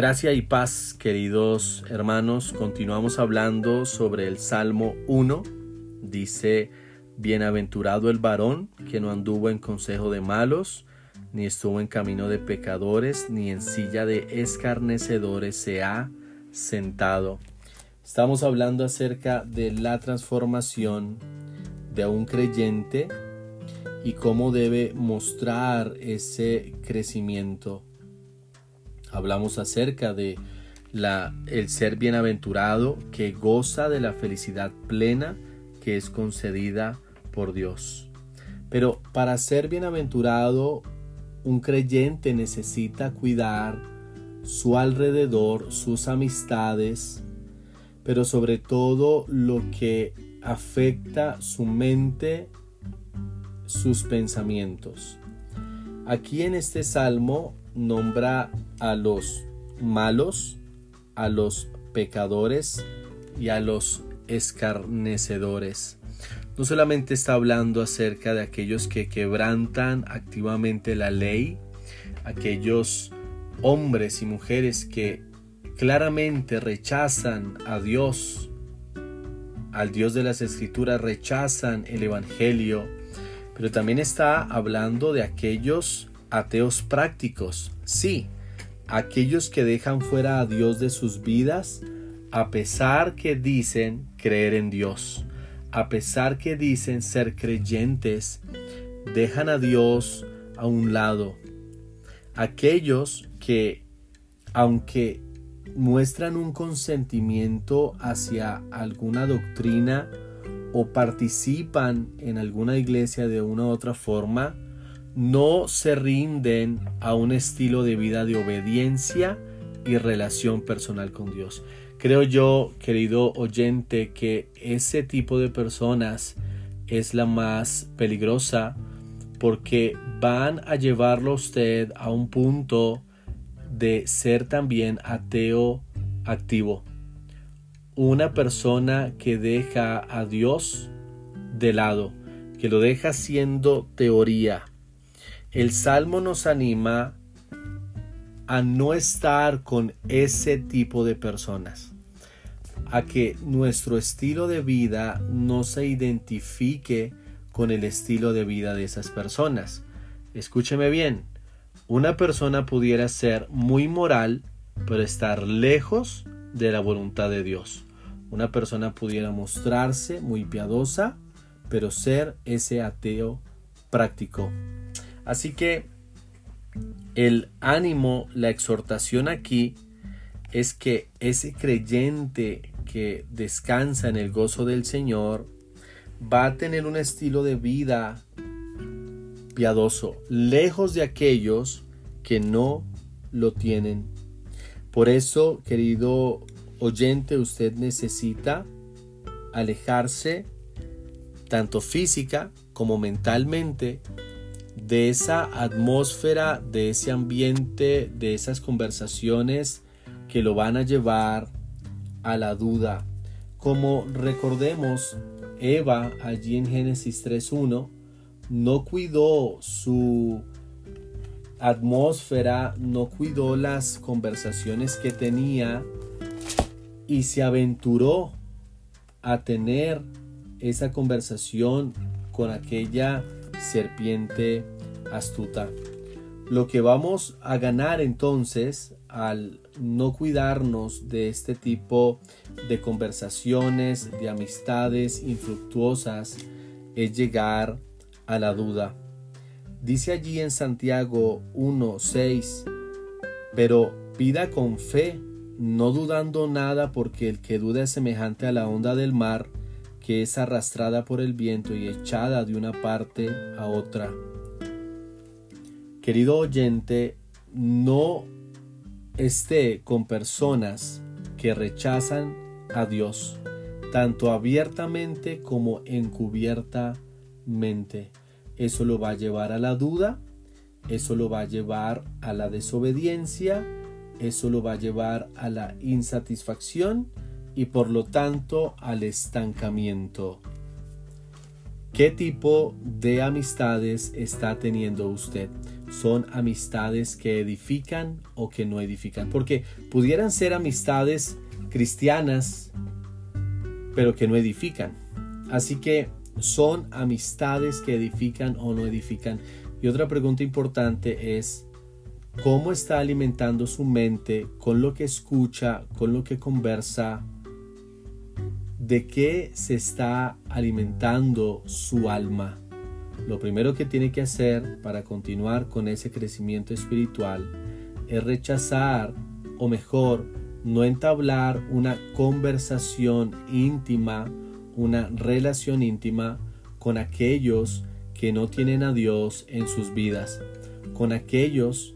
Gracia y paz, queridos hermanos. Continuamos hablando sobre el Salmo 1. Dice, Bienaventurado el varón que no anduvo en consejo de malos, ni estuvo en camino de pecadores, ni en silla de escarnecedores se ha sentado. Estamos hablando acerca de la transformación de un creyente y cómo debe mostrar ese crecimiento Hablamos acerca de el ser bienaventurado que goza de la felicidad plena que es concedida por Dios. Pero para ser bienaventurado, un creyente necesita cuidar su alrededor, sus amistades, pero sobre todo lo que afecta su mente, sus pensamientos. Aquí en este salmo nombra a los malos, a los pecadores y a los escarnecedores. No solamente está hablando acerca de aquellos que quebrantan activamente la ley, aquellos hombres y mujeres que claramente rechazan a Dios, al Dios de las Escrituras, rechazan el Evangelio, pero también está hablando de aquellos ateos prácticos, sí, aquellos que dejan fuera a Dios de sus vidas a pesar que dicen creer en Dios, a pesar que dicen ser creyentes, dejan a Dios a un lado. Aquellos que, aunque muestran un consentimiento hacia alguna doctrina o participan en alguna iglesia de una u otra forma, no se rinden a un estilo de vida de obediencia y relación personal con Dios. Creo yo, querido oyente, que ese tipo de personas es la más peligrosa porque van a llevarlo a usted a un punto de ser también ateo activo. Una persona que deja a Dios de lado, que lo deja siendo teoría, el Salmo nos anima a no estar con ese tipo de personas, a que nuestro estilo de vida no se identifique con el estilo de vida de esas personas. Escúcheme bien, una persona pudiera ser muy moral, pero estar lejos de la voluntad de Dios. Una persona pudiera mostrarse muy piadosa, pero ser ese ateo práctico Así que el ánimo, la exhortación aquí es que ese creyente que descansa en el gozo del Señor va a tener un estilo de vida piadoso, lejos de aquellos que no lo tienen. Por eso, querido oyente, usted necesita alejarse tanto física como mentalmente de esa atmósfera, de ese ambiente, de esas conversaciones que lo van a llevar a la duda. Como recordemos, Eva allí en Génesis 3.1 no cuidó su atmósfera, no cuidó las conversaciones que tenía y se aventuró a tener esa conversación con aquella serpiente astuta. Lo que vamos a ganar entonces al no cuidarnos de este tipo de conversaciones, de amistades infructuosas, es llegar a la duda. Dice allí en Santiago 1:6, pero pida con fe, no dudando nada, porque el que duda es semejante a la onda del mar, que es arrastrada por el viento y echada de una parte a otra. Querido oyente, no esté con personas que rechazan a Dios, tanto abiertamente como encubiertamente. Eso lo va a llevar a la duda, eso lo va a llevar a la desobediencia, eso lo va a llevar a la insatisfacción y por lo tanto al estancamiento. ¿Qué tipo de amistades está teniendo usted? son amistades que edifican o que no edifican. Porque pudieran ser amistades cristianas, pero que no edifican. Así que son amistades que edifican o no edifican. Y otra pregunta importante es, ¿cómo está alimentando su mente con lo que escucha, con lo que conversa? ¿De qué se está alimentando su alma? Lo primero que tiene que hacer para continuar con ese crecimiento espiritual es rechazar, o mejor, no entablar una conversación íntima, una relación íntima con aquellos que no tienen a Dios en sus vidas, con aquellos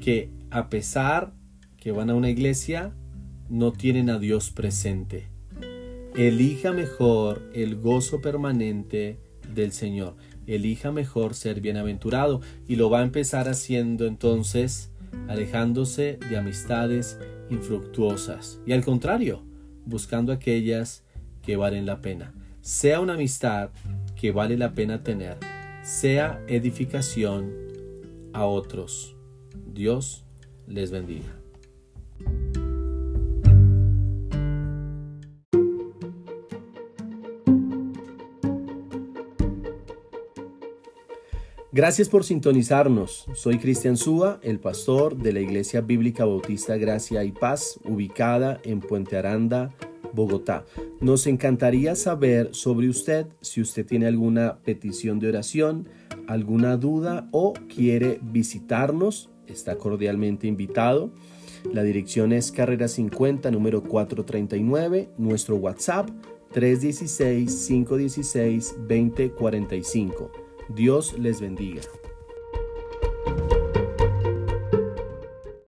que a pesar que van a una iglesia, no tienen a Dios presente. Elija mejor el gozo permanente del Señor elija mejor ser bienaventurado y lo va a empezar haciendo entonces alejándose de amistades infructuosas y al contrario, buscando aquellas que valen la pena. Sea una amistad que vale la pena tener, sea edificación a otros. Dios les bendiga. Gracias por sintonizarnos. Soy Cristian Súa, el pastor de la Iglesia Bíblica Bautista Gracia y Paz, ubicada en Puente Aranda, Bogotá. Nos encantaría saber sobre usted si usted tiene alguna petición de oración, alguna duda o quiere visitarnos. Está cordialmente invitado. La dirección es Carrera 50, número 439. Nuestro WhatsApp 316-516-2045. Dios les bendiga.